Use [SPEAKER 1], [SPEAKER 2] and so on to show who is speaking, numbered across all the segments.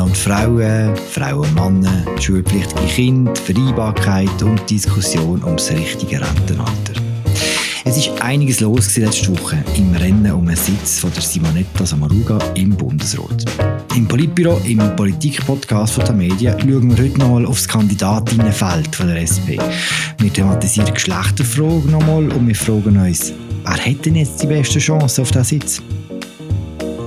[SPEAKER 1] Männer und Frauen, Frauen und Männer, schulpflichtige Kinder, Vereinbarkeit und Diskussion ums richtige Rentenalter. Es ist einiges los letzte Woche im Rennen um einen Sitz von der Simonetta Samaruga im Bundesrat. Im Politbüro, im Politik-Podcast von der Medien, schauen wir heute nochmal das Kandidatinnenfeld der SP. Wir thematisieren die Geschlechterfrage nochmal und wir fragen uns, wer denn jetzt die beste Chance auf diesen Sitz?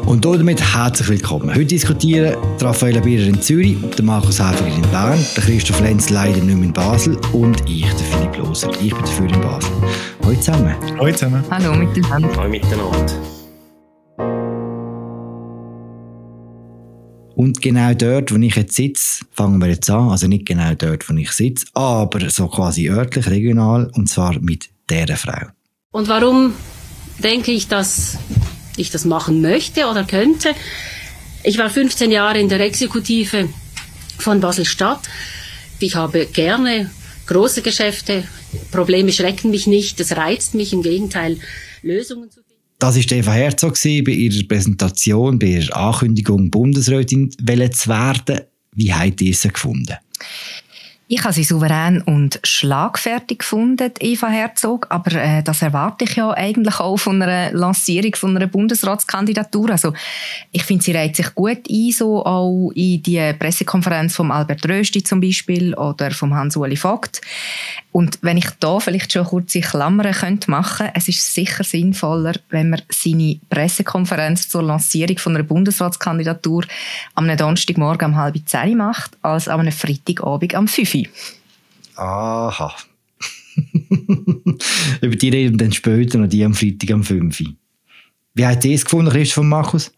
[SPEAKER 1] Und damit herzlich willkommen. Heute diskutieren Raphael Bierer in Zürich, der Markus Häfiger in Bern, der Christoph Lenz leider nicht mehr in Basel und ich, der Philipp Loser. Ich bin dafür in Basel. Hallo zusammen.
[SPEAKER 2] Hallo zusammen.
[SPEAKER 3] Hallo miteinander.
[SPEAKER 4] Hallo miteinander.
[SPEAKER 1] Und genau dort, wo ich jetzt sitze, fangen wir jetzt an. Also nicht genau dort, wo ich sitze, aber so quasi örtlich, regional, und zwar mit dieser Frau.
[SPEAKER 5] Und warum denke ich, dass ich das machen möchte oder könnte? Ich war 15 Jahre in der Exekutive von Basel-Stadt. Ich habe gerne große Geschäfte. Probleme schrecken mich nicht. Es reizt mich im Gegenteil, Lösungen zu finden.
[SPEAKER 1] Das war Eva Herzog bei ihrer Präsentation, bei ihrer Ankündigung, Bundesrätin zu werden. Wie habt ihr sie gefunden?
[SPEAKER 3] Ich habe sie souverän und schlagfertig gefunden, Eva Herzog, aber äh, das erwarte ich ja eigentlich auch von einer Lancierung von einer Bundesratskandidatur. Also ich finde, sie reiht sich gut ein, so auch in die Pressekonferenz von Albert Rösti zum Beispiel oder vom Hans-Uli Vogt. Und wenn ich da vielleicht schon kurz in Klammern könnte machen, es ist sicher sinnvoller, wenn man seine Pressekonferenz zur Lancierung von einer Bundesratskandidatur am Donnerstagmorgen um halb zehn macht, als am Freitagabend am 5
[SPEAKER 1] Aha. Über die reden dann später noch die am Freitag am 5 Wie habt ihr es gefunden, Christoph von Markus?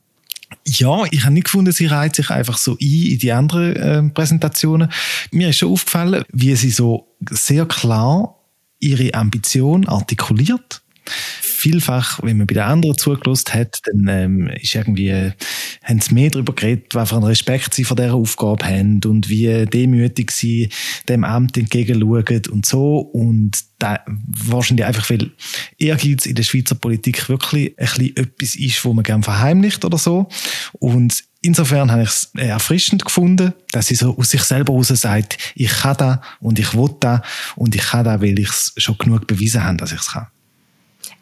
[SPEAKER 2] Ja, ich habe nicht gefunden, sie reiht sich einfach so ein in die anderen äh, Präsentationen. Mir ist schon aufgefallen, wie sie so sehr klar ihre Ambition artikuliert vielfach, wenn man bei den anderen zugelost hat, dann ähm, ist irgendwie, äh, haben sie mehr darüber geredet, was für einen Respekt sie vor dieser Aufgabe haben und wie demütig sie dem Amt entgegenschauen und so. Und da wahrscheinlich einfach, weil Ehrgeiz in der Schweizer Politik wirklich ein bisschen etwas ist, wo man gerne verheimlicht oder so. Und insofern habe ich es erfrischend gefunden, dass sie so aus sich selber heraus sagt, ich kann da und ich will da und ich kann da, weil ich es schon genug bewiesen habe, dass ich es kann.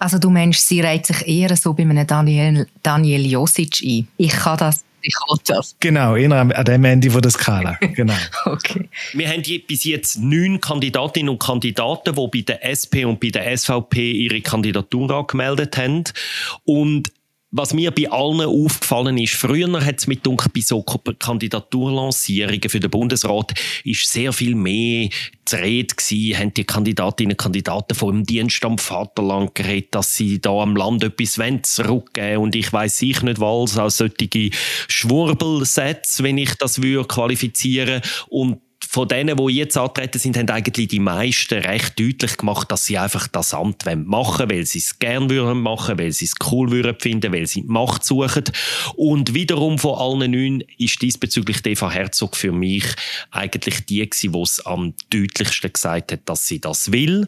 [SPEAKER 3] Also du meinst, sie reiht sich eher so bei einem Daniel, Daniel Josic ein. Ich kann das, ich will das.
[SPEAKER 2] Genau, eher an dem Ende von der Skala. Genau.
[SPEAKER 3] okay.
[SPEAKER 4] Wir haben bis jetzt neun Kandidatinnen und Kandidaten, die bei der SP und bei der SVP ihre Kandidatur angemeldet haben. Und was mir bei allen aufgefallen ist, früher hat es mit dunkel bei so Kandidaturlancierungen für den Bundesrat ist sehr viel mehr zu reden gewesen, haben die Kandidatinnen und Kandidaten vor dem Dienst am Vaterland geredet, dass sie da am Land etwas zurückgeben? Und ich weiß ich nicht was, als solche Schwurbelsätze, wenn ich das würde qualifizieren. Und von denen, die jetzt antreten sind, haben eigentlich die meisten recht deutlich gemacht, dass sie einfach das Amt machen wollen, weil sie es gerne würden machen, weil sie es cool würden finden, weil sie die Macht suchen. Und wiederum von allen neun ist diesbezüglich Eva Herzog für mich eigentlich die gewesen, die es am deutlichsten gesagt hat, dass sie das will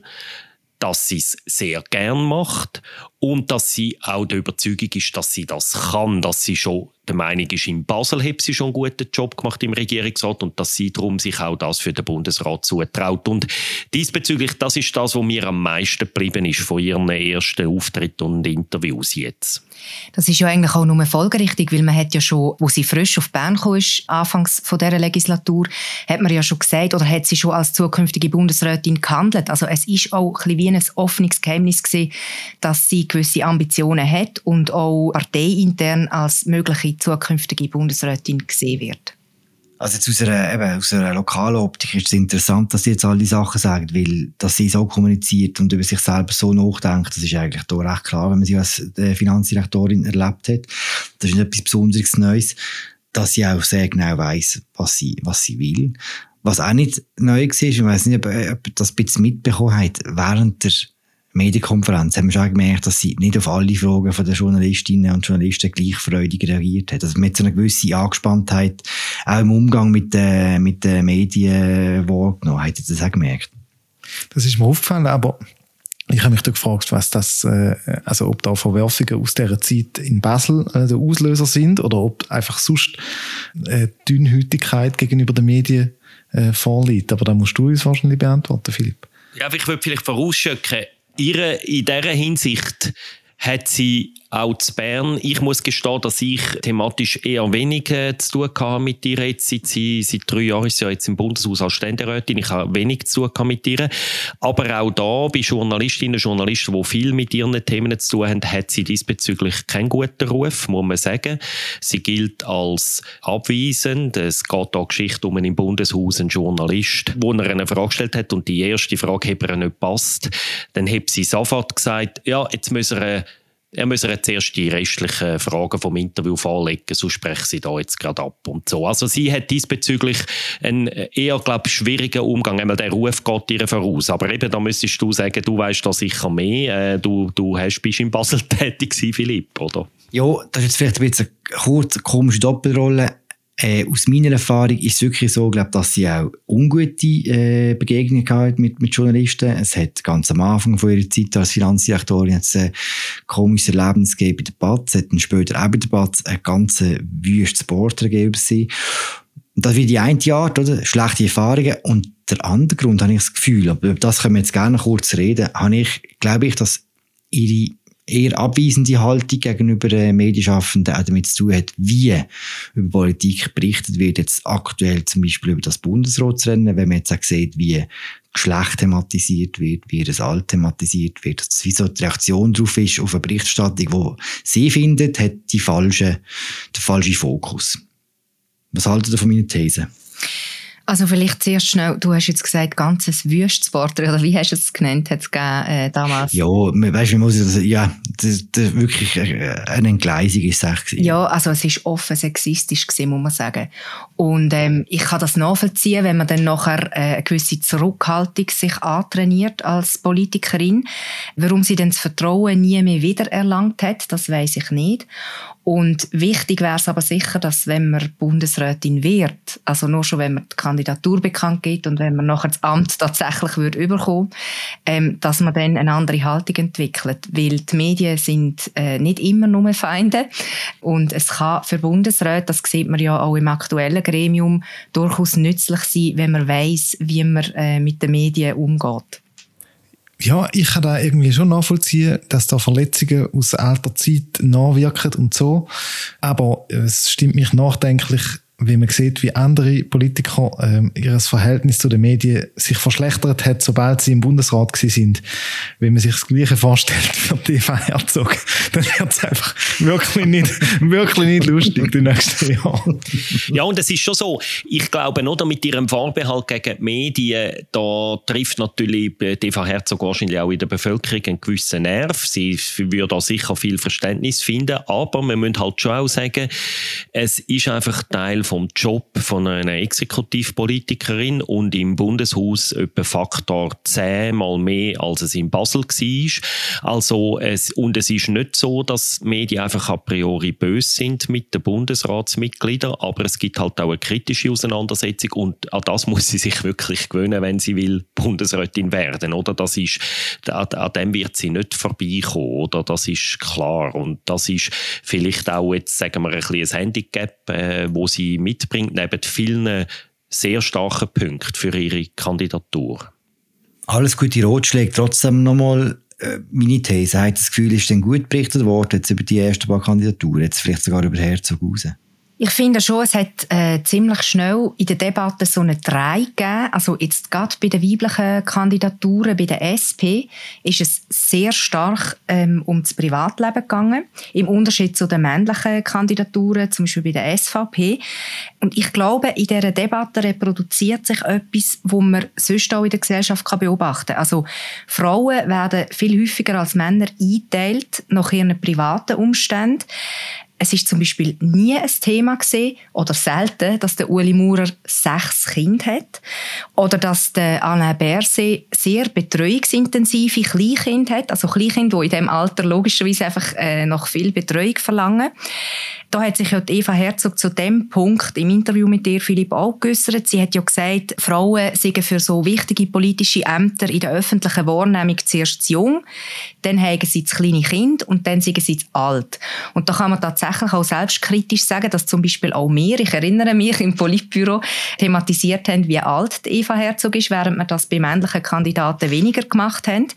[SPEAKER 4] dass sie es sehr gern macht und dass sie auch der Überzeugung ist, dass sie das kann, dass sie schon der Meinung ist, in Basel hat sie schon einen guten Job gemacht im Regierungsrat und dass sie darum sich auch das für den Bundesrat zutraut. Und diesbezüglich, das ist das, was mir am meisten geblieben ist von ihren ersten Auftritten und Interviews jetzt.
[SPEAKER 3] Das ist ja eigentlich auch nur folgerichtig, weil man hat ja schon, wo sie frisch auf Bern kam, anfangs von dieser Legislatur, hat man ja schon gesagt, oder hat sie schon als zukünftige Bundesrätin gehandelt. Also es ist auch ein wie ein offenes Geheimnis gewesen, dass sie gewisse Ambitionen hat und auch parteiintern als mögliche zukünftige Bundesrätin gesehen wird.
[SPEAKER 1] Also jetzt aus einer, eben, aus einer lokalen Optik ist es interessant, dass sie jetzt all die Sachen sagen, weil, dass sie so kommuniziert und über sich selber so nachdenkt, das ist eigentlich da recht klar, wenn man sie als äh, Finanzdirektorin erlebt hat. Das ist etwas Besonderes Neues, dass sie auch sehr genau weiß, was sie, was sie will. Was auch nicht neu war, ich weiß nicht, ob, ob das ein bisschen mitbekommen hat, während der Medienkonferenz haben wir schon gemerkt, dass sie nicht auf alle Fragen von den Journalistinnen und Journalisten gleich freudig reagiert hat. Also mit so einer gewissen Angespanntheit auch im Umgang mit den, mit den Medien wahrgenommen. Hat ihr das auch gemerkt?
[SPEAKER 2] Das ist mir aufgefallen, aber Ich habe mich da gefragt, was das, äh, also ob da Verwerfungen aus dieser Zeit in Basel äh, der Auslöser sind oder ob einfach sonst äh, Dünnhütigkeit gegenüber den Medien äh, vorliegt. Aber da musst du uns wahrscheinlich beantworten, Philipp.
[SPEAKER 4] Ja, ich würde vielleicht vorausschicken, ihre, in dieser Hinsicht hat sie auch zu Bern. Ich muss gestehen, dass ich thematisch eher wenig zu tun hatte mit ihr jetzt. Seit, seit drei Jahren ist sie ja jetzt im Bundeshaus als Ständerätin. Ich habe wenig zu tun mit ihr. Aber auch da, bei Journalistinnen und Journalisten, die viel mit ihren Themen zu tun haben, hat sie diesbezüglich keinen guten Ruf, muss man sagen. Sie gilt als abweisend. Es geht da Geschichte um einen im Bundeshaus einen Journalist, wo er eine Frage gestellt hat und die erste Frage hat ihr nicht passt. Dann hat sie sofort gesagt, ja, jetzt müssen wir er müsse jetzt erst die restlichen Fragen vom Interview vorlegen, sonst spreche sie da jetzt gerade ab und so. Also sie hat diesbezüglich einen eher, glaube schwierigen Umgang. Einmal der Ruf geht ihr voraus. Aber eben, da müsstest du sagen, du weißt da sicher mehr. Äh, du, du hast, bist in Basel tätig Philipp, oder?
[SPEAKER 1] Ja, das ist jetzt vielleicht ein bisschen eine kurze, komische Doppelrolle. Äh, aus meiner Erfahrung ist es wirklich so, glaub, dass sie auch ungute äh, Begegnungen hat mit, mit Journalisten. Es hat ganz am Anfang von ihrer Zeit als Finanzdirektorin ein äh, komisches Erlebnis gegeben bei der BATS, hat dann später auch bei der BATS ein ganz wüstes Porträt gegeben über sie. Und das wird die eine Art, oder? Schlechte Erfahrungen. Und der andere Grund, habe ich das Gefühl, aber über das können wir jetzt gerne kurz reden, habe ich, glaube ich, dass ihre eher abweisende Haltung gegenüber äh, Medienschaffenden auch damit zu tun hat, wie über Politik berichtet wird, jetzt aktuell zum Beispiel über das Bundesratsrennen, wenn man jetzt auch sieht, wie Geschlecht thematisiert wird, wie das Alt thematisiert wird, wie so die Reaktion darauf ist, auf eine Berichterstattung, wo sie findet, hat die falsche, den falschen Fokus. Was haltet ihr von meiner These?
[SPEAKER 3] Also vielleicht zuerst schnell, du hast jetzt gesagt, ganzes Wüstsport, oder wie hast du es genannt, hat es gegeben, äh, damals?
[SPEAKER 1] Ja, weißt du, wie muss ich das, ja, das, das wirklich eine Entgleisung ist es
[SPEAKER 3] Ja, also es ist offen sexistisch gewesen, muss man sagen. Und ähm, ich kann das nachvollziehen, wenn man dann nachher äh, eine gewisse Zurückhaltung sich antrainiert als Politikerin. Warum sie dann das Vertrauen nie mehr wiedererlangt hat, das weiß ich nicht. Und wichtig wäre es aber sicher, dass wenn man Bundesrätin wird, also nur schon wenn man die Kandidatur bekannt gibt und wenn man nachher das Amt tatsächlich würde überkommen, ähm, dass man dann eine andere Haltung entwickelt, weil die Medien sind äh, nicht immer nur Feinde und es kann für Bundesräte, das sieht man ja auch im aktuellen Gremium, durchaus nützlich sein, wenn man weiß, wie man äh, mit den Medien umgeht.
[SPEAKER 2] Ja, ich kann da irgendwie schon nachvollziehen, dass da Verletzungen aus alter Zeit nachwirken und so. Aber es stimmt mich nachdenklich, wie man sieht, wie andere Politiker ähm, ihr Verhältnis zu den Medien sich verschlechtert hat, sobald sie im Bundesrat gewesen sind. Wenn man sich das Gleiche vorstellt für Eva Herzog, dann wird es einfach wirklich nicht, wirklich nicht lustig die nächsten Jahre.
[SPEAKER 4] Ja, und es ist schon so, ich glaube, oder mit ihrem Vorbehalt gegen die Medien, da trifft natürlich Eva Herzog wahrscheinlich auch in der Bevölkerung einen gewissen Nerv. Sie würde da sicher viel Verständnis finden, aber man muss halt schon auch sagen, es ist einfach Teil vom Job von einer Exekutivpolitikerin und im Bundeshaus etwa Faktor 10 mal mehr, als es in Basel war. Also es, und es ist nicht so, dass Medien einfach a priori böse sind mit den Bundesratsmitgliedern, aber es gibt halt auch eine kritische Auseinandersetzung und an das muss sie sich wirklich gewöhnen, wenn sie will Bundesrätin werden, oder? Das ist, an, an dem wird sie nicht vorbeikommen, oder? Das ist klar und das ist vielleicht auch jetzt, sagen wir, ein ein Handicap, äh, wo sie mitbringt, neben vielen sehr starken Punkten für ihre Kandidatur.
[SPEAKER 1] Alles gute Rotschläge. Trotzdem nochmal äh, meine These. Hat das Gefühl, ist denn gut berichtet worden jetzt über die ersten paar Kandidaturen, jetzt vielleicht sogar über Herzog raus?
[SPEAKER 3] Ich finde schon, es hat äh, ziemlich schnell in der Debatte so eine Drei gegeben. Also jetzt gerade bei den weiblichen Kandidaturen, bei der SP, ist es sehr stark ähm, um das Privatleben gegangen. Im Unterschied zu den männlichen Kandidaturen, zum Beispiel bei der SVP. Und ich glaube, in dieser Debatte reproduziert sich etwas, wo man sonst auch in der Gesellschaft kann beobachten kann. Also Frauen werden viel häufiger als Männer eingeteilt nach ihren privaten Umständen. Es ist zum Beispiel nie ein Thema gesehen oder selten, dass der Uli Maurer sechs Kinder hat oder dass der Alain Berset sehr betreuungsintensive Kleinkinder hat, also Kleinkinder, die in diesem Alter logischerweise einfach äh, noch viel Betreuung verlangen. da hat sich ja Eva Herzog zu dem Punkt im Interview mit dir, Philipp, auch geäussert. Sie hat ja gesagt, Frauen sind für so wichtige politische Ämter in der öffentlichen Wahrnehmung zuerst zu jung, dann haben sie das kleine Kind und dann sind sie zu alt. Und da kann man tatsächlich auch selbstkritisch sagen, dass zum Beispiel auch wir, ich erinnere mich, im Politbüro thematisiert haben, wie alt Eva Herzog ist, während wir das bei männlichen Kandidaten weniger gemacht haben.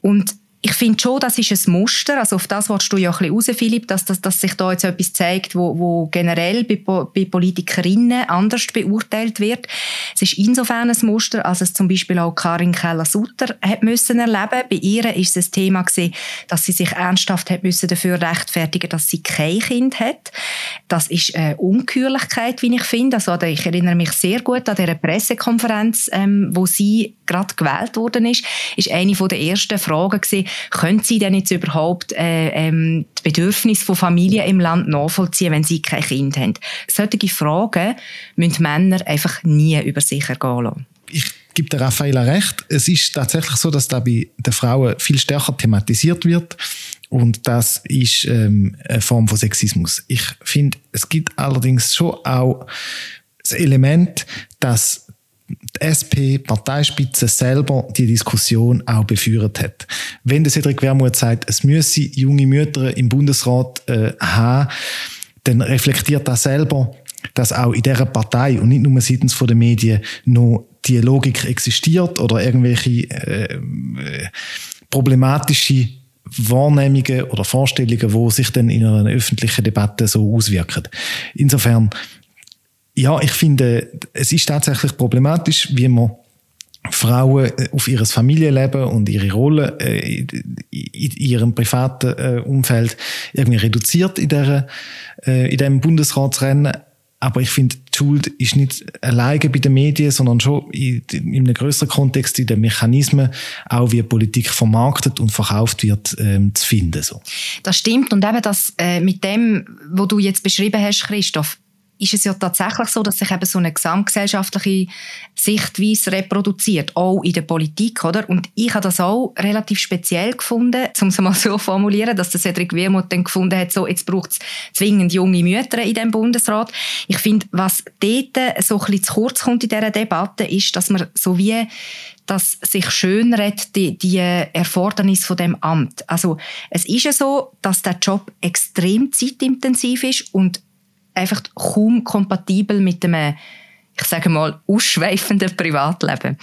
[SPEAKER 3] Und ich finde schon, das ist ein Muster, also auf das willst du ja ein bisschen raus, Philipp, dass, dass, dass sich da jetzt etwas zeigt, wo, wo generell bei, bei Politikerinnen anders beurteilt wird. Es ist insofern ein Muster, als es zum Beispiel auch Karin Keller-Sutter hat müssen erleben. Bei ihr ist es ein Thema gewesen, dass sie sich ernsthaft hat müssen dafür rechtfertigen, dass sie kein Kind hat. Das ist eine Unkürlichkeit, wie ich finde. Also ich erinnere mich sehr gut an dieser Pressekonferenz, ähm, wo sie gerade gewählt worden ist, ist eine der ersten Fragen gewesen, können Sie denn jetzt überhaupt äh, ähm, die Bedürfnisse von Familien im Land nachvollziehen, wenn Sie kein Kind haben? Solche Fragen müssen Männer einfach nie über sich ergehen lassen.
[SPEAKER 2] Ich gebe der Raffaella recht. Es ist tatsächlich so, dass da bei den Frauen viel stärker thematisiert wird. Und das ist ähm, eine Form von Sexismus. Ich finde, es gibt allerdings schon auch das Element, dass die SP-Parteispitze selber die Diskussion auch beführt hat. Wenn der Cedric Wermuth sagt, es müsse junge Mütter im Bundesrat äh, haben, dann reflektiert das selber, dass auch in dieser Partei und nicht nur seitens der Medien noch die Logik existiert oder irgendwelche äh, äh, problematische Wahrnehmungen oder Vorstellungen, wo sich dann in einer öffentlichen Debatte so auswirken. Insofern ja, ich finde, es ist tatsächlich problematisch, wie man Frauen äh, auf ihr Familienleben und ihre Rolle äh, in ihrem privaten äh, Umfeld irgendwie reduziert in, der, in dem Bundesratsrennen. Aber ich finde, die Schuld ist nicht alleine bei den Medien, sondern schon in, in einem größeren Kontext, in den Mechanismen, auch wie Politik vermarktet und verkauft wird, ähm, zu finden. So.
[SPEAKER 3] Das stimmt. Und eben das äh, mit dem, was du jetzt beschrieben hast, Christoph, ist es ja tatsächlich so, dass sich eben so eine gesamtgesellschaftliche Sichtweise reproduziert, auch in der Politik, oder? Und ich habe das auch relativ speziell gefunden, um es mal so formulieren, dass der Cedric Wermuth dann gefunden hat, so, jetzt braucht es zwingend junge Mütter in dem Bundesrat. Ich finde, was dort so ein bisschen zu kurz kommt in dieser Debatte, ist, dass man so wie dass sich schönredet die, die Erfordernis von dem Amt. Also es ist ja so, dass der Job extrem zeitintensiv ist und einfach kaum kompatibel mit einem ich sage mal, ausschweifenden Privatleben.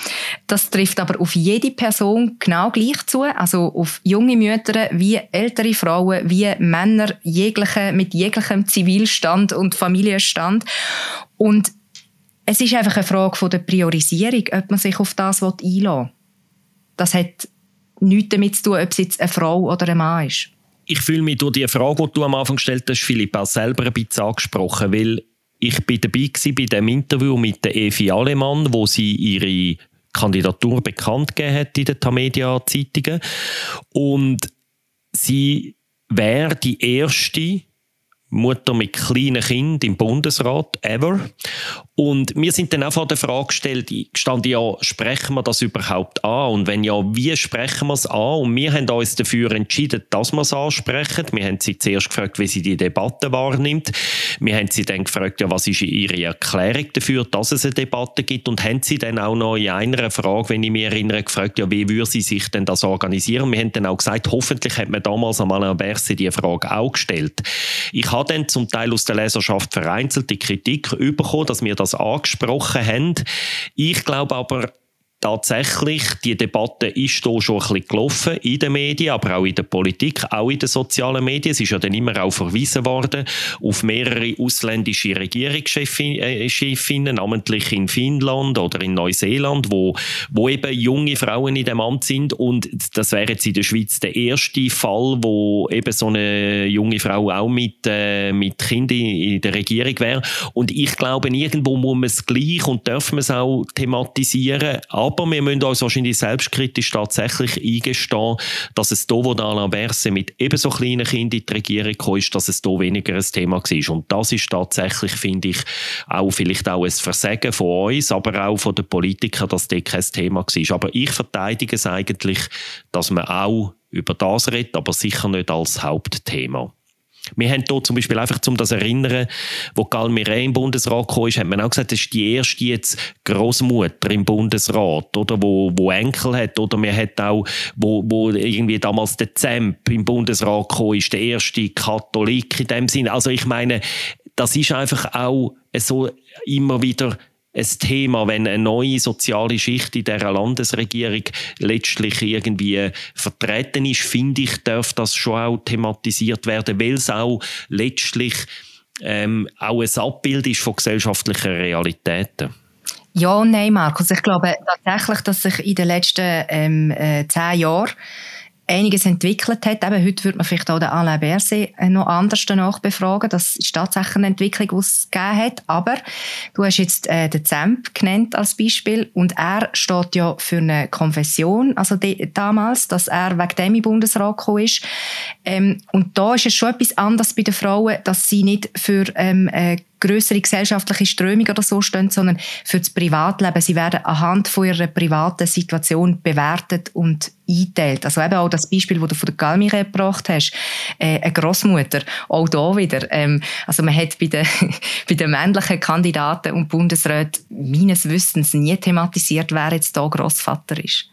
[SPEAKER 3] Das trifft aber auf jede Person genau gleich zu, also auf junge Mütter wie ältere Frauen, wie Männer jegliche, mit jeglichem Zivilstand und Familienstand. Und es ist einfach eine Frage von der Priorisierung, ob man sich auf das einlassen will. Das hat nichts damit zu tun, ob es jetzt eine Frau oder ein Mann ist
[SPEAKER 4] ich fühle mich durch die Frage, die du am Anfang gestellt hast, Philipp, auch selber ein bisschen angesprochen, weil ich bin dabei war bei dem Interview mit der Evi Alemann, wo sie ihre Kandidatur bekannt gegeben hat in den Tamedia-Zeitungen. Und sie wäre die erste Mutter mit kleinen Kind im Bundesrat ever. Und wir sind dann auch vor der Frage gestellt, stand ja, sprechen wir das überhaupt an? Und wenn ja, wie sprechen wir es an? Und wir haben uns dafür entschieden, dass wir es ansprechen. Wir haben sie zuerst gefragt, wie sie die Debatte wahrnimmt. Wir haben sie dann gefragt, ja, was ist ihre Erklärung dafür, dass es eine Debatte gibt? Und haben sie dann auch noch in einer Frage, wenn ich mich erinnere, gefragt, ja, wie würde sie sich denn das organisieren? Wir haben dann auch gesagt, hoffentlich hat man damals am Alain Berset die Frage auch gestellt. Ich habe dann zum Teil aus der Leserschaft vereinzelte Kritik bekommen, dass wir das angesprochen haben. Ich glaube aber, tatsächlich, die Debatte ist hier schon ein bisschen gelaufen in den Medien, aber auch in der Politik, auch in den sozialen Medien. Es ist ja dann immer auch verwiesen worden auf mehrere ausländische Regierungschefinnen, namentlich in Finnland oder in Neuseeland, wo, wo eben junge Frauen in dem Amt sind und das wäre jetzt in der Schweiz der erste Fall, wo eben so eine junge Frau auch mit, äh, mit Kindern in der Regierung wäre. Und ich glaube, irgendwo muss man es gleich und dürfen wir es auch thematisieren, aber wir müssen uns wahrscheinlich selbstkritisch tatsächlich eingestehen, dass es da, wo Alain Berset mit ebenso kleinen Kindern in die Regierung kam, ist, dass es da weniger ein Thema war. Und das ist tatsächlich, finde ich, auch vielleicht auch ein Versagen von uns, aber auch von den Politikern, dass das kein Thema war. Aber ich verteidige es eigentlich, dass man auch über das redet, aber sicher nicht als Hauptthema. Wir haben hier zum Beispiel einfach, um das erinnern, wo Galmire im Bundesrat kam, hat man auch gesagt, das ist die erste jetzt Großmutter im Bundesrat, oder, wo, wo Enkel hat, oder man hat auch, wo, wo irgendwie damals der Zemp im Bundesrat kam, ist der erste Katholik in dem Sinn. Also ich meine, das ist einfach auch so immer wieder ein Thema, wenn eine neue soziale Schicht in dieser Landesregierung letztlich irgendwie vertreten ist, finde ich, darf das schon auch thematisiert werden, weil es auch letztlich ähm, auch ein Abbild ist von gesellschaftlichen Realitäten.
[SPEAKER 3] Ja und nein, Markus. Ich glaube tatsächlich, dass sich in den letzten ähm, äh, zehn Jahren einiges entwickelt hat. Eben, heute würde man vielleicht auch den Alain Berset noch anders danach befragen. Das ist tatsächlich eine Entwicklung, es gegeben hat. Aber du hast jetzt äh, den Zemp genannt als Beispiel und er steht ja für eine Konfession, also die, damals, dass er wegen dem im Bundesrat gekommen ist. Ähm, und da ist es schon etwas anderes bei den Frauen, dass sie nicht für ähm, äh, größere gesellschaftliche Strömung oder so stehen, sondern für das Privatleben. Sie werden anhand von ihrer privaten Situation bewertet und einteilt. Also eben auch das Beispiel, das du von der Galmire gebracht hast, äh, eine Großmutter, auch da wieder. Ähm, also man hat bei den, bei den männlichen Kandidaten und Bundesräten meines Wissens nie thematisiert, wer jetzt da Großvater ist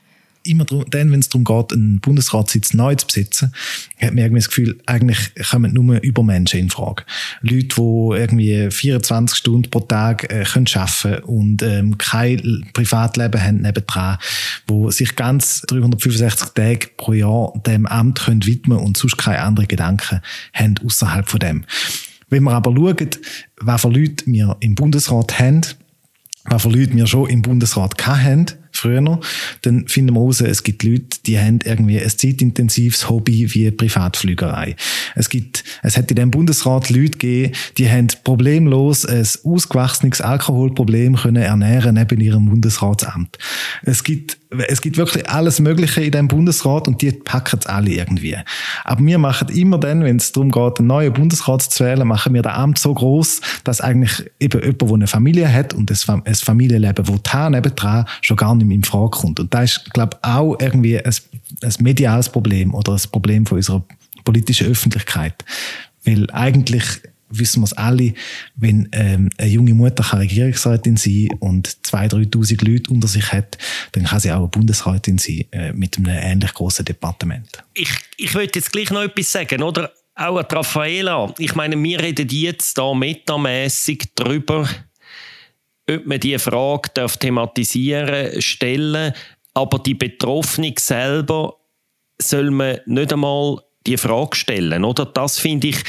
[SPEAKER 2] immer dann, wenn es darum geht, einen Bundesratssitz neu zu besetzen, hat man irgendwie das Gefühl, eigentlich kommen nur Übermenschen in Frage. Leute, die irgendwie 24 Stunden pro Tag äh, können arbeiten und ähm, kein Privatleben haben nebendran, die sich ganz 365 Tage pro Jahr dem Amt können widmen und sonst keine anderen Gedanken haben außerhalb von dem. Wenn wir aber schauen, was für Leute wir im Bundesrat haben, was für Leute wir schon im Bundesrat hatten, früher, dann finden wir heraus, es gibt Leute, die haben irgendwie ein zeitintensives Hobby wie Privatflügerei. Es gibt, es hat in dem Bundesrat Leute gegeben, die haben problemlos ein ausgewachsenes Alkoholproblem können ernähren neben ihrem Bundesratsamt. Es gibt es gibt wirklich alles Mögliche in dem Bundesrat und die packen es alle irgendwie. Aber wir machen immer dann, wenn es darum geht, einen neuen Bundesrat zu wählen, machen wir das Amt so groß, dass eigentlich eben jemand, der eine Familie hat und ein Familienleben, wo da nebendran schon gar nicht mehr in Frage kommt. Und da ist, glaube ich, auch irgendwie ein, ein mediales Problem oder ein Problem von unserer politischen Öffentlichkeit. Weil eigentlich wissen wir es alle, wenn ähm, eine junge Mutter kann Regierungsrätin sein und 2'000, 3'000 Leute unter sich hat, dann kann sie auch eine Bundesrätin sein äh, mit einem ähnlich großen Departement.
[SPEAKER 4] Ich, ich wollte jetzt gleich noch etwas sagen, oder? Auch an Raffaela. Ich meine, wir reden jetzt da metamässig darüber, ob man diese Frage darf thematisieren stellen aber die Betroffene selber soll man nicht einmal die Frage stellen, oder? Das finde ich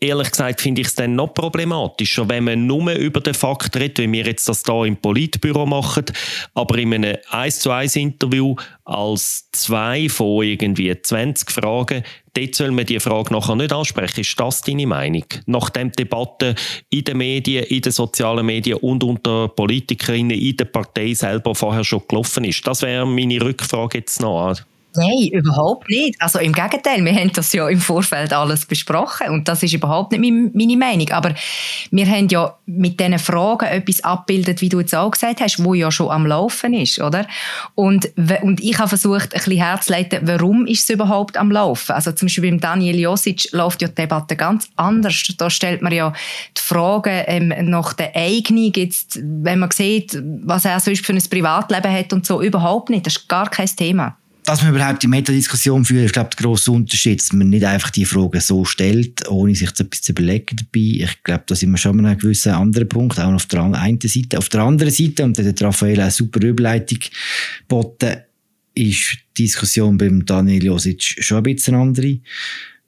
[SPEAKER 4] ehrlich gesagt finde ich es dann noch problematischer, wenn man nur über den Fakt redet, wie wir jetzt das da im Politbüro machen, aber in einem 1 zu 1 Interview als zwei von irgendwie 20 Fragen, dort soll man die Frage nachher nicht ansprechen. Ist das deine Meinung? Nach dem Debatte in den Medien, in den sozialen Medien und unter Politikerinnen in der Partei selber vorher schon gelaufen ist? Das wäre meine Rückfrage jetzt noch.
[SPEAKER 3] Nein, überhaupt nicht. Also im Gegenteil, wir haben das ja im Vorfeld alles besprochen und das ist überhaupt nicht meine Meinung. Aber wir haben ja mit diesen Fragen etwas abgebildet, wie du jetzt auch gesagt hast, wo ja schon am Laufen ist, oder? Und, und ich habe versucht, ein bisschen herzuleiten, warum ist es überhaupt am Laufen? Also zum Beispiel beim Daniel Josic läuft ja die Debatte ganz anders. Da stellt man ja die Frage ähm, nach der Eignung, wenn man sieht, was er sonst für ein Privatleben hat und so, überhaupt nicht. Das ist gar kein Thema
[SPEAKER 1] dass man überhaupt die Metadiskussion führt, ist, glaube ich, der grosse Unterschied, dass man nicht einfach die Fragen so stellt, ohne sich etwas zu überlegen dabei. Ich glaube, da sind wir schon an einem gewissen anderen Punkt, auch auf der einen Seite. Auf der anderen Seite, und da hat Raphael eine super Überleitung geboten, ist die Diskussion beim Daniel Josic schon ein bisschen andere.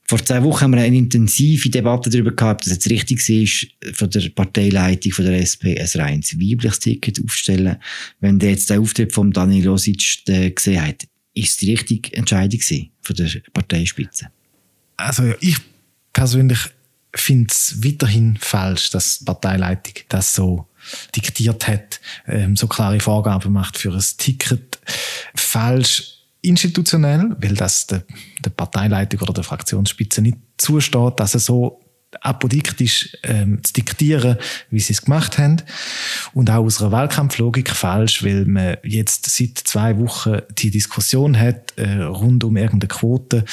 [SPEAKER 1] Vor zwei Wochen haben wir eine intensive Debatte darüber gehabt, dass es richtig ist, von der Parteileitung von der SP ein reines weibliches Ticket aufzustellen. Wenn der jetzt den Auftritt von Daniel Josic gesehen hat, ist die richtige Entscheidung von der Parteispitze?
[SPEAKER 2] Also ich persönlich finde es weiterhin falsch, dass die Parteileitung das so diktiert hat, ähm, so klare Vorgaben macht für ein Ticket. Falsch institutionell, weil das der, der Parteileitung oder der Fraktionsspitze nicht zusteht, dass er so apodiktisch ähm, zu diktieren, wie sie es gemacht haben. Und auch aus einer Wahlkampflogik falsch, weil man jetzt seit zwei Wochen die Diskussion hat äh, rund um irgendeine Quote,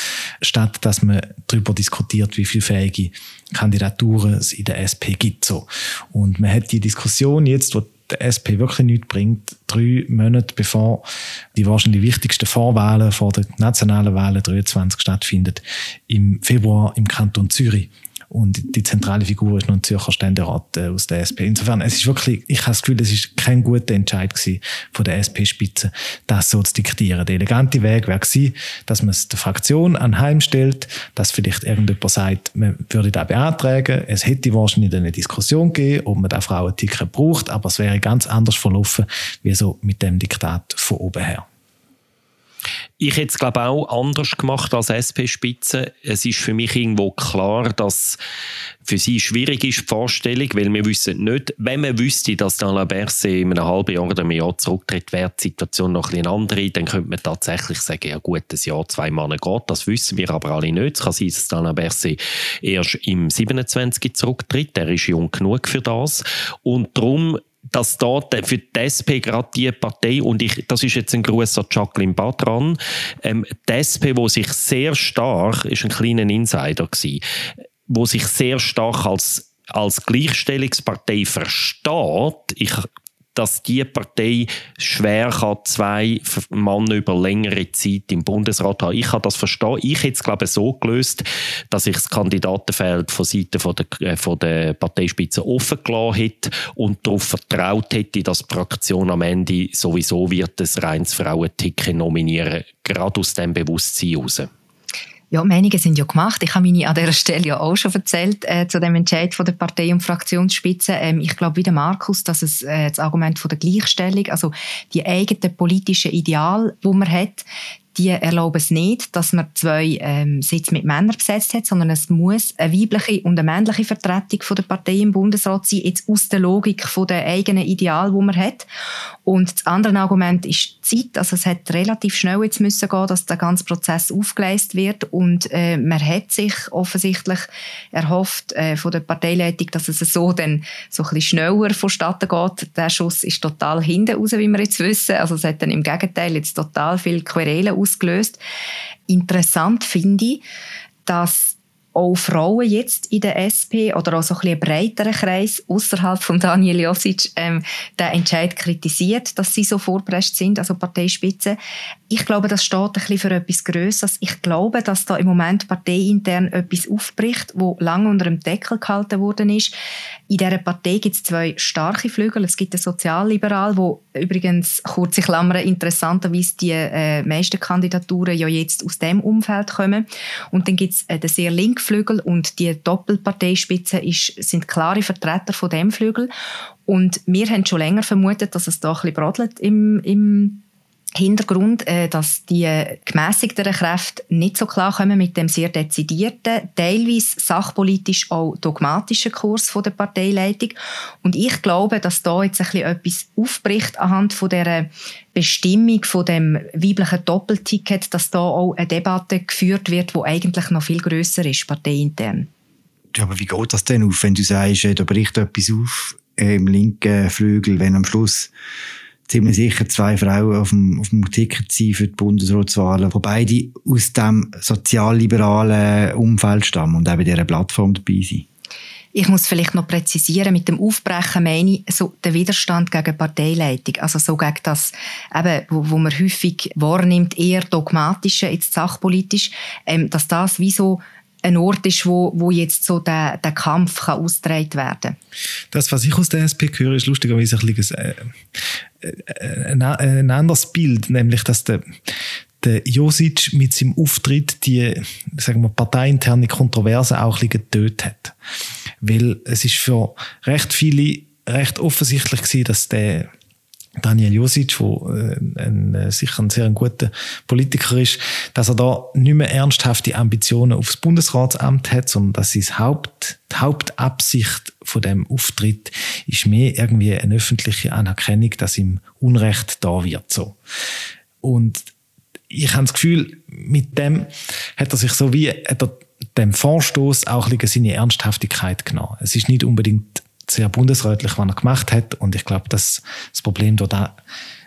[SPEAKER 2] statt dass man darüber diskutiert, wie viele fähige Kandidaturen es in der SP gibt. So. Und man hat die Diskussion jetzt, wo der SP wirklich nichts bringt, drei Monate bevor die wahrscheinlich wichtigsten Vorwahlen vor den nationalen Wahlen 23 stattfindet, im Februar im Kanton Zürich. Und die zentrale Figur ist ein Zürcher Ständerat äh, aus der SP. Insofern, es ist wirklich, ich habe das Gefühl, es ist kein guter Entscheid gewesen von der SP-Spitze, das so zu diktieren. Der elegante Weg wäre gewesen, dass man es der Fraktion anheimstellt, dass vielleicht irgendjemand sagt, man würde da beantragen. Es hätte wahrscheinlich eine Diskussion gegeben, ob man da Frauenticket braucht, aber es wäre ganz anders verlaufen, wie so mit dem Diktat von oben her.
[SPEAKER 4] Ich hätte es, glaube auch anders gemacht als SP-Spitze. Es ist für mich irgendwo klar, dass für sie schwierig ist, die Vorstellung, weil wir wissen nicht, wenn man wüsste, dass Alain Berset in einem halben Jahr oder einem Jahr zurücktritt, wäre die Situation noch ein andere, dann könnte man tatsächlich sagen, ja gut, ein Jahr, zwei Monate geht, das wissen wir aber alle nicht. Es kann sein, dass Alain Berset erst im 27 zurücktritt, der ist jung genug für das und darum dass da für die SP gerade die Partei, und ich, das ist jetzt ein Gruß an Jacqueline Batran, ähm, die SP, wo sich sehr stark, ist ein kleiner Insider gewesen, wo sich sehr stark als als Gleichstellungspartei versteht, ich dass die Partei schwer kann zwei Männer über längere Zeit im Bundesrat haben. Ich kann das verstehen. Ich hätte es, glaube ich, so gelöst, dass ich das Kandidatenfeld von Seiten von der, äh, von der Parteispitze offen gelassen hätte und darauf vertraut hätte, dass die Fraktion am Ende sowieso wird das reines Frauenticket nominieren, gerade aus dem Bewusstsein heraus.
[SPEAKER 3] Ja, Meinungen sind ja gemacht. Ich habe meine an dieser Stelle ja auch schon erzählt äh, zu dem Entscheid von der Partei- und Fraktionsspitze. Ähm, ich glaube wie der Markus, dass es äh, das Argument von der Gleichstellung, also die eigenen politischen Ideal, wo man hat, die erlauben es nicht, dass man zwei ähm, Sitze mit Männern besetzt hat, sondern es muss eine weibliche und eine männliche Vertretung von der Partei im Bundesrat sein, jetzt aus der Logik von der eigenen Ideal, wo man hat. Und das andere Argument ist die Zeit. Also es hat relativ schnell jetzt müssen gehen, dass der ganze Prozess aufgeleistet wird und äh, man hat sich offensichtlich erhofft äh, von der Parteileitung, dass es so dann so ein bisschen schneller vonstatten geht. Der Schuss ist total hinten raus, wie wir jetzt wissen. Also es hat dann im Gegenteil jetzt total viel Querelen ausgelöst. Interessant finde ich, dass auch Frauen jetzt in der SP oder auch so ein, ein breiterer Kreis außerhalb von Daniel Josic ähm, den Entscheid kritisiert, dass sie so vorprescht sind, also Parteispitze. Ich glaube, das steht ein bisschen für etwas Größeres. Ich glaube, dass da im Moment parteiintern etwas aufbricht, wo lange unter dem Deckel gehalten worden ist. In dieser Partei gibt es zwei starke Flügel. Es gibt den Sozialliberal, wo übrigens, kurze Klammern, interessanterweise die äh, meisten Kandidaturen ja jetzt aus dem Umfeld kommen. Und dann gibt es äh, den sehr linken Flügel und die Doppelparteispitze ist, sind klare Vertreter von dem Flügel. Und wir haben schon länger vermutet, dass es da ein bisschen brodelt im, im Hintergrund, äh, dass die gemäßigteren Kräfte nicht so klar kommen mit dem sehr dezidierten, teilweise sachpolitisch auch dogmatischen Kurs der Parteileitung. Und ich glaube, dass da jetzt ein bisschen etwas aufbricht anhand von der Bestimmung von dem weiblichen Doppelticket, dass da auch eine Debatte geführt wird, wo eigentlich noch viel größer ist, parteiintern.
[SPEAKER 1] Ja, aber wie geht das denn auf, wenn du sagst, äh, da bricht etwas auf äh, im linken Flügel, wenn am Schluss ziemlich sicher zwei Frauen auf dem, auf dem Ticket sind für die Bundesratswahlen, wo beide aus dem sozialliberalen Umfeld stammen und auch bei dieser Plattform dabei sind.
[SPEAKER 3] Ich muss vielleicht noch präzisieren, mit dem Aufbrechen meine ich so den Widerstand gegen Parteileitung, also so gegen das, eben, wo, wo man häufig wahrnimmt, eher dogmatische, jetzt sachpolitisch, ähm, dass das wie so ein Ort ist, wo, wo jetzt so der, der Kampf kann ausgetragen werden kann.
[SPEAKER 2] Das, was ich aus der SP höre, ist lustigerweise ein, bisschen, äh, ein, ein anderes Bild, nämlich, dass der, der Josic mit seinem Auftritt die sagen wir, parteiinterne Kontroverse auch ein getötet hat. Weil es ist für recht viele recht offensichtlich gewesen, dass der Daniel Josic, der äh, ein, äh, sicher ein sehr guter Politiker ist, dass er da nicht mehr ernsthafte Ambitionen aufs Bundesratsamt hat, sondern dass sein Haupt, die Hauptabsicht von dem Auftritt ist mehr irgendwie eine öffentliche Anerkennung, dass ihm Unrecht da wird. So. Und ich habe das Gefühl, mit dem hat er sich so wie, dem Vorstoß auch ein seine Ernsthaftigkeit genommen. Es ist nicht unbedingt sehr bundesrätlich, was er gemacht hat. Und ich glaube, dass das Problem dort auch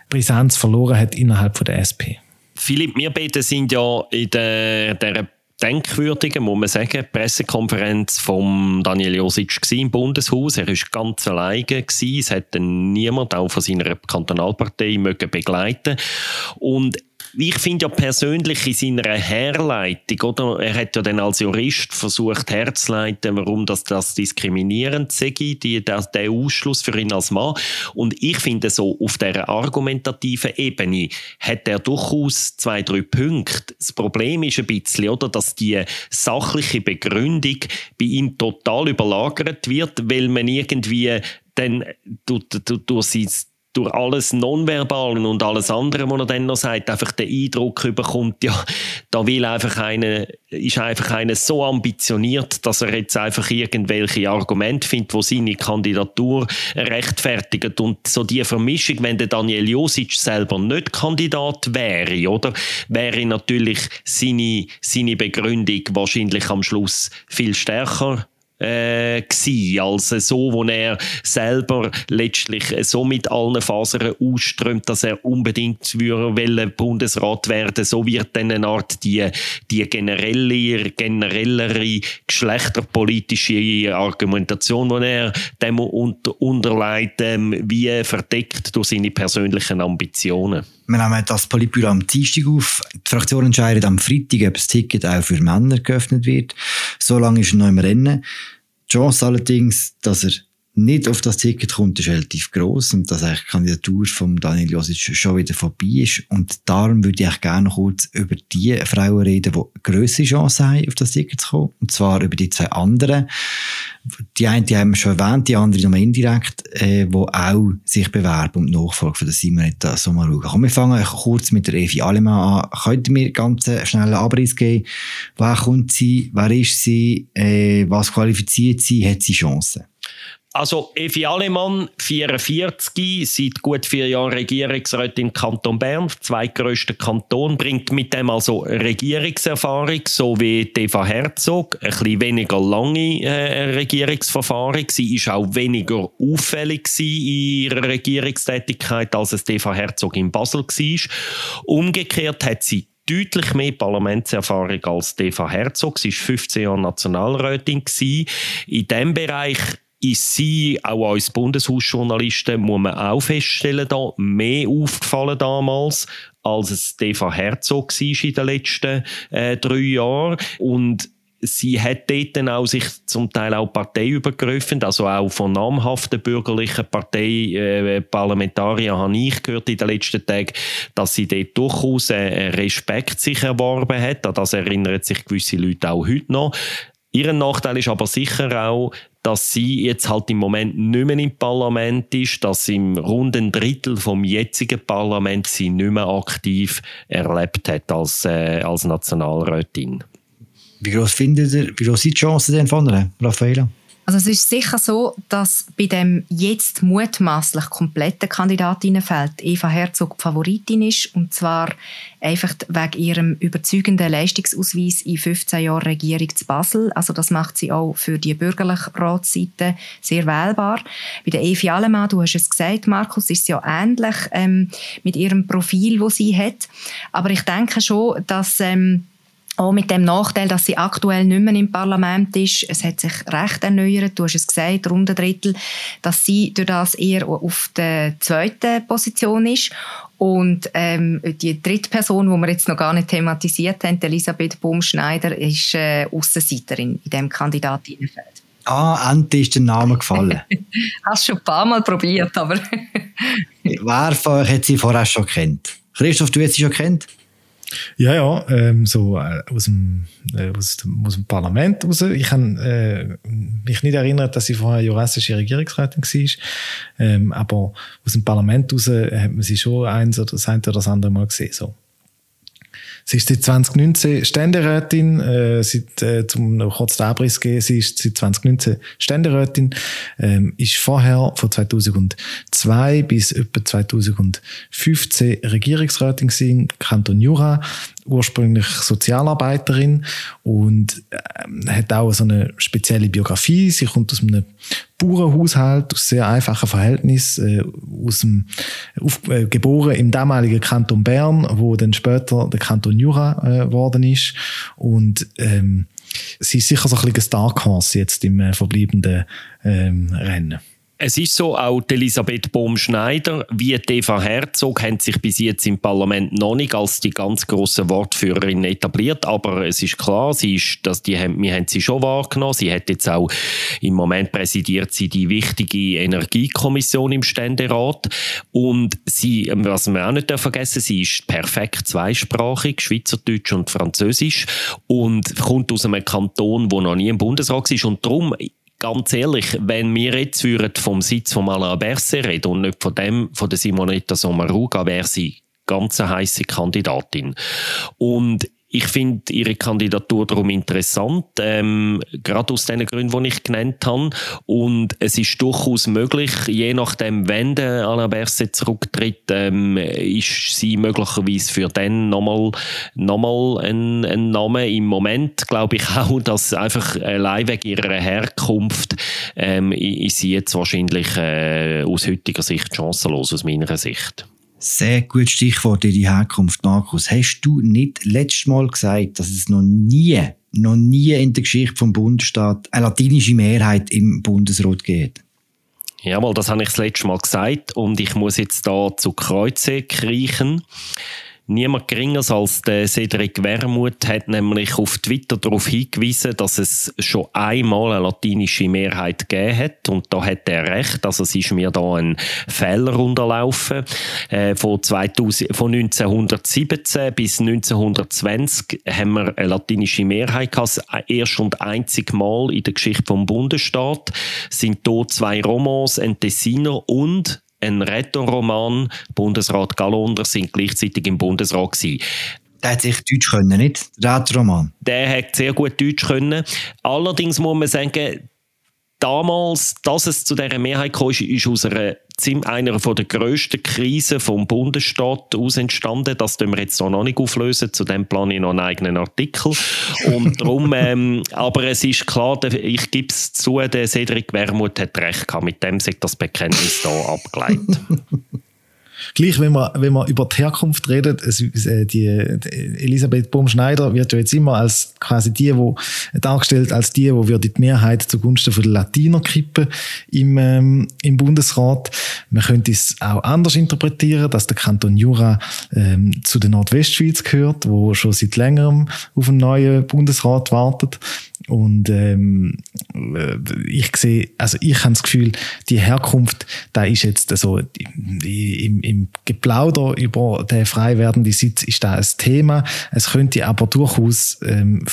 [SPEAKER 2] Brisanz verloren hat innerhalb von der SP.
[SPEAKER 4] Philipp, wir beide sind ja in der, der denkwürdigen, muss man sagen, Pressekonferenz von Daniel Josic im Bundeshaus. Er war ganz alleine. Gewesen. Es hat niemand, auch von seiner Kantonalpartei, mögen begleiten Und ich finde ja persönlich in seiner Herleitung, oder? Er hat ja dann als Jurist versucht herzuleiten, warum das, das diskriminierend sei, die, der, der Ausschluss für ihn als Mann. Und ich finde so, auf der argumentativen Ebene hat er durchaus zwei, drei Punkte. Das Problem ist ein bisschen, oder, dass die sachliche Begründung bei ihm total überlagert wird, weil man irgendwie dann durch, durch, durch sein durch alles Nonverbalen und alles andere, was er dann noch sagt, einfach den Eindruck bekommt, ja, da will einfach einer, ist einfach einer so ambitioniert, dass er jetzt einfach irgendwelche Argumente findet, wo seine Kandidatur rechtfertigt. Und so die Vermischung, wenn der Daniel Josic selber nicht Kandidat wäre, oder, wäre natürlich seine, seine Begründung wahrscheinlich am Schluss viel stärker äh, gewesen, als so, wo er selber letztlich so mit allen Fasern ausströmt, dass er unbedingt würde Bundesrat werden. So wird dann eine Art die, die generelle, generellere geschlechterpolitische Argumentation, die er dem unter, unterleitet, ähm, wie verdeckt durch seine persönlichen Ambitionen.
[SPEAKER 1] Wir nehmen das Politbüro am Dienstag auf. Die Fraktion entscheidet am Freitag, ob das Ticket auch für Männer geöffnet wird. So lange ist er noch im Rennen. Die Chance allerdings, dass er nicht auf das Ticket kommt, ist relativ groß und dass eigentlich die Kandidatur von Daniel Josic schon wieder vorbei ist. Und darum würde ich gerne noch kurz über die Frauen reden, die größere Chancen haben, auf das Ticket zu kommen. Und zwar über die zwei anderen. Die eine, die haben wir schon erwähnt, die andere noch indirekt, äh, wo auch sich bewerben um die Nachfolge von der Simonetta Sommaruga. Komm, wir fangen kurz mit der Evi Alemann an. Könnt ihr mir ganz schnell einen Abriss geben? Wer kommt sie? Wer ist sie? Äh, was qualifiziert sie? Hat sie Chancen?
[SPEAKER 4] Also Evi Alemann, 44, seit gut vier Jahren Regierungsrätin im Kanton Bern, zweitgrößter Kanton, bringt mit dem also Regierungserfahrung, so wie Eva Herzog, ein bisschen weniger lange äh, Regierungserfahrung. Sie ist auch weniger auffällig in ihrer Regierungstätigkeit, als es Eva Herzog in Basel war. Umgekehrt hat sie deutlich mehr Parlamentserfahrung als Eva Herzog. Sie war 15 Jahre Nationalrätin. In diesem Bereich ist sie, auch als Bundeshausjournalisten, muss man auch feststellen, da mehr aufgefallen damals, als es Stefan Herzog war in den letzten äh, drei Jahren. Und sie hat dort dann auch sich zum Teil auch parteiübergreifend, also auch von namhaften bürgerlichen Parteiparlamentariern äh, habe ich gehört in den letzten Tagen, dass sie dort durchaus äh, Respekt sich erworben hat. An das erinnern sich gewisse Leute auch heute noch. Ihren Nachteil ist aber sicher auch, dass sie jetzt halt im Moment nicht mehr im Parlament ist, dass im runden Drittel vom jetzigen Parlament sie nicht mehr aktiv erlebt hat als, äh, als Nationalrätin.
[SPEAKER 1] Wie groß findet ihr, wie groß sind die Chancen denn von Raffaella?
[SPEAKER 3] Also es ist sicher so, dass bei dem jetzt mutmaßlich kompletten Kandidatinnenfeld Eva Herzog die Favoritin ist und zwar einfach wegen ihrem überzeugenden Leistungsausweis in 15 Jahren Regierung zu Basel. Also das macht sie auch für die bürgerliche Ratsseite sehr wählbar. Bei der Evi Allemann, du hast es gesagt, Markus, ist ja ähnlich ähm, mit ihrem Profil, wo sie hat. Aber ich denke schon, dass ähm, auch mit dem Nachteil, dass sie aktuell nicht mehr im Parlament ist. Es hat sich recht erneuert. Du hast es gesagt, rund ein Drittel, dass sie durch das eher auf der zweiten Position ist. Und ähm, die dritte Person, die wir jetzt noch gar nicht thematisiert haben, Elisabeth Baumschneider, ist äh, Aussenseiterin in diesem Kandidatinnenfeld.
[SPEAKER 1] Ah, endlich ist der Name gefallen.
[SPEAKER 3] Hast schon ein paar Mal probiert, aber...
[SPEAKER 1] Wer von euch hat sie vorher schon kennt? Christoph, du hast sie schon kennt?
[SPEAKER 2] Ja, ja, ähm, so äh, aus, dem, äh, aus, dem, aus dem Parlament raus. Ich kann äh, mich nicht erinnern, dass sie vorher jurassische Regierungsrätin war, ähm, aber aus dem Parlament raus hat man sie schon eins oder das eine oder das andere Mal gesehen. So. Sie ist seit 2019 Ständerätin, äh, seit, äh, zum noch kurz den Abriss geben, sie ist seit 2019 Ständerätin, ähm, ist vorher von 2002 bis etwa 2015 Regierungsrätin im Kanton Jura, ursprünglich Sozialarbeiterin und äh, hat auch so eine spezielle Biografie. Sie kommt aus einem Bauernhaushalt, aus sehr einfachen Verhältnissen, äh, aus dem, auf, äh, geboren im damaligen Kanton Bern, wo dann später der Kanton Jura äh, geworden ist. Und ähm, sie ist sicher so ein bisschen Dark Horse jetzt im äh, verbleibenden ähm, Rennen.
[SPEAKER 4] Es ist so, auch Elisabeth Bohm-Schneider wie Eva Herzog haben sich bis jetzt im Parlament noch nicht als die ganz große Wortführerin etabliert, aber es ist klar, sie ist, dass die haben, wir haben sie schon wahrgenommen. Sie hat jetzt auch im Moment präsidiert sie die wichtige Energiekommission im Ständerat. Und sie, was wir auch nicht vergessen, sie ist perfekt zweisprachig, Schweizerdeutsch und Französisch. Und kommt aus einem Kanton, wo noch nie im Bundesrat ist und darum ganz ehrlich, wenn wir jetzt vom Sitz von Alain Berset reden und nicht von dem von der Simonetta Sommaruga, wäre sie ganz eine heisse Kandidatin. Und ich finde Ihre Kandidatur darum interessant, ähm, gerade aus den Gründen, die ich genannt habe. Und es ist durchaus möglich, je nachdem, wenn der Alain Berset zurücktritt, ähm, ist sie möglicherweise für den nochmal nochmal ein, ein Name. Im Moment glaube ich auch, dass einfach allein wegen ihrer Herkunft ähm, ist sie jetzt wahrscheinlich äh, aus heutiger Sicht chancenlos, aus meiner Sicht.
[SPEAKER 1] Sehr gutes Stichwort, ihre Herkunft, Markus. Hast du nicht letztes Mal gesagt, dass es noch nie, noch nie in der Geschichte vom Bundesstaat eine latinische Mehrheit im Bundesrat geht?
[SPEAKER 4] Jawohl, das habe ich das letzte Mal gesagt und ich muss jetzt da zu Kreuze kriechen. Niemand geringeres als der Cedric Wermuth hat nämlich auf Twitter darauf hingewiesen, dass es schon einmal eine latinische Mehrheit gegeben hat. Und da hat er recht. Also es ist mir da ein Fehler unterlaufen. Äh, von, 2000, von 1917 bis 1920 haben wir eine latinische Mehrheit gehabt. Das erste und einzige Mal in der Geschichte vom Bundesstaat sind hier zwei Romans, ein Tessiner und ein Retro-Roman, Bundesrat Galunder, sind gleichzeitig im Bundesrat gewesen.
[SPEAKER 1] Der hat sich Deutsch können, nicht? Der Retro-Roman.
[SPEAKER 4] Der hat sehr gut Deutsch können. Allerdings muss man sagen, damals, dass es zu dieser Mehrheit kam, ist, aus einer, einer der grössten Krisen vom Bundesstaat aus entstanden. Das können wir jetzt noch nicht auflösen. Zu dem plane ich noch einen eigenen Artikel. Und darum, ähm, aber es ist klar, ich gebe es zu, der Cedric Wermuth hat recht gehabt. Mit dem sich das Bekenntnis hier abgeleitet.
[SPEAKER 2] Gleich, wenn man, wenn man über die Herkunft redet, es, äh, die, die Elisabeth Baum-Schneider wird ja jetzt immer als quasi die, wo dargestellt als die, wo würde die Mehrheit zugunsten von der Latiner kippen im, ähm, im Bundesrat. Man könnte es auch anders interpretieren, dass der Kanton Jura ähm, zu der Nordwestschweiz gehört, wo schon seit längerem auf einen neuen Bundesrat wartet. Und ähm, äh, ich sehe, also ich habe das Gefühl, die Herkunft, da ist jetzt so im, im Geplauder über den frei werdenden Sitz ist da ein Thema. Es könnte aber durchaus ähm,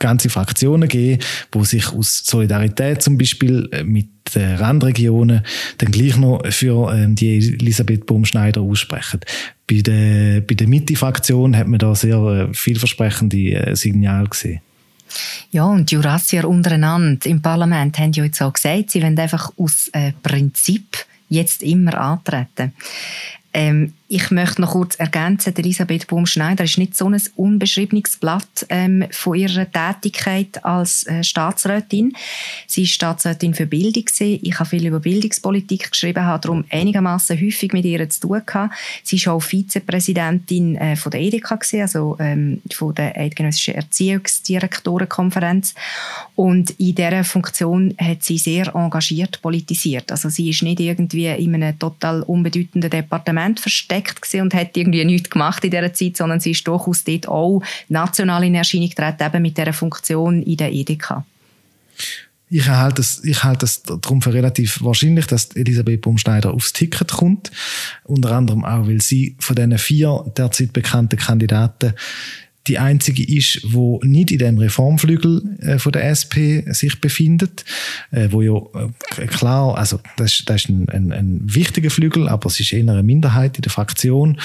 [SPEAKER 2] ganze Fraktionen geben, wo sich aus Solidarität zum Beispiel äh, mit den Randregionen dann gleich noch für ähm, die Elisabeth Baumschneider aussprechen. Bei der, bei der Mitte-Fraktion hat man da sehr äh, vielversprechende äh, Signale gesehen.
[SPEAKER 3] Ja, und die Jurassier untereinander im Parlament haben ja jetzt auch gesagt, sie wollen einfach aus äh, Prinzip jetzt immer antreten. Ähm, ich möchte noch kurz ergänzen, Elisabeth Baum-Schneider ist nicht so ein unbeschriebenes Blatt ähm, von ihrer Tätigkeit als äh, Staatsrätin. Sie ist Staatsrätin für Bildung. Gewesen. Ich habe viel über Bildungspolitik geschrieben, habe darum einigermaßen häufig mit ihr zu tun gehabt. Sie ist auch Vizepräsidentin äh, von der EDK, gewesen, also ähm, von der Eidgenössischen Erziehungsdirektorenkonferenz. Und in dieser Funktion hat sie sehr engagiert politisiert. Also sie ist nicht irgendwie in einem total unbedeutenden Departement versteckt, versteckt und hat irgendwie nichts gemacht in dieser Zeit, sondern sie ist durchaus dort auch national in Erscheinung getreten, eben mit dieser Funktion in der EDK.
[SPEAKER 2] Ich halte es, ich halte es darum für relativ wahrscheinlich, dass Elisabeth Baumschneider aufs Ticket kommt. Unter anderem auch, weil sie von diesen vier derzeit bekannten Kandidaten die einzige ist, wo nicht in dem Reformflügel äh, von der SP sich befindet, äh, wo ja äh, klar, also das, das ist ein, ein, ein, wichtiger Flügel, aber es ist eher eine Minderheit in der Fraktion.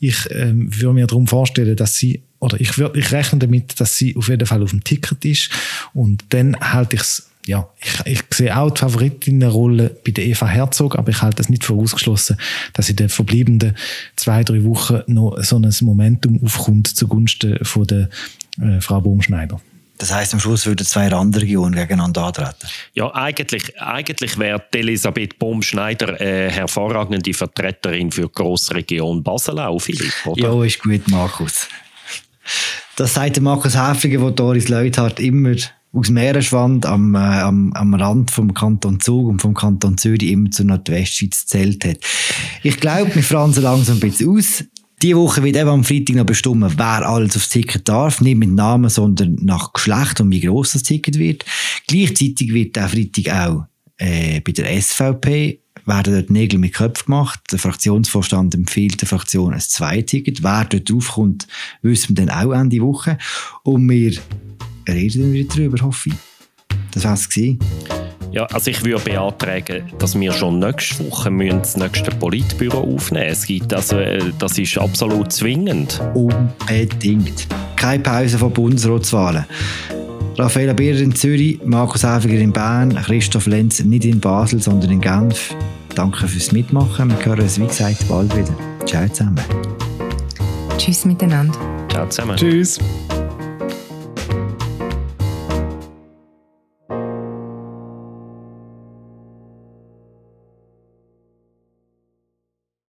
[SPEAKER 2] Ich ähm, würde mir darum vorstellen, dass sie oder ich, würd, ich rechne damit, dass sie auf jeden Fall auf dem Ticket ist. Und dann halte ich es, ja, ich, ich sehe auch die Favoritinnenrolle bei der Eva Herzog, aber ich halte es nicht für ausgeschlossen, dass in den verbleibenden zwei, drei Wochen noch so ein Momentum aufkommt zugunsten von der äh, Frau Baumschneider.
[SPEAKER 1] Das heißt, am Schluss würden zwei Randregionen gegeneinander antreten.
[SPEAKER 4] Ja, eigentlich, eigentlich wäre Elisabeth Baumschneider eine hervorragende Vertreterin für die Grossregion Basel auch, Philipp, oder?
[SPEAKER 1] Ja, ist gut, Markus. Das sagt der Markus Häfliger, der Doris Leuthard immer aus Meeresschwand am, äh, am, am Rand vom Kanton Zug und vom Kanton Zürich immer zur Nordwestschweiz zählt hat. Ich glaube, wir fransen langsam ein bisschen aus. Die Woche wird eben am Freitag noch bestimmt, wer alles aufs Ticket darf. Nicht mit Namen, sondern nach Geschlecht und wie gross das Ticket wird. Gleichzeitig wird der Freitag auch äh, bei der SVP werden dort Nägel mit Köpfen gemacht. Der Fraktionsvorstand empfiehlt der Fraktion ein Zweiticket. Wer dort draufkommt, wissen wir dann auch Ende Woche. Und wir reden dann wieder drüber, hoffe ich. Das war es.
[SPEAKER 4] Ja, also ich würde beantragen, dass wir schon nächste Woche das nächste Politbüro aufnehmen Es gibt also, äh, das ist absolut zwingend.
[SPEAKER 1] Unbedingt. Keine Pause von Bundesratswahlen. Raffaella Bierer in Zürich, Markus Häfiger in Bern, Christoph Lenz nicht in Basel, sondern in Genf. Danke fürs Mitmachen. Wir hören uns, wie gesagt, bald wieder. Ciao zusammen.
[SPEAKER 3] Tschüss miteinander.
[SPEAKER 4] Ciao zusammen.
[SPEAKER 2] Tschüss.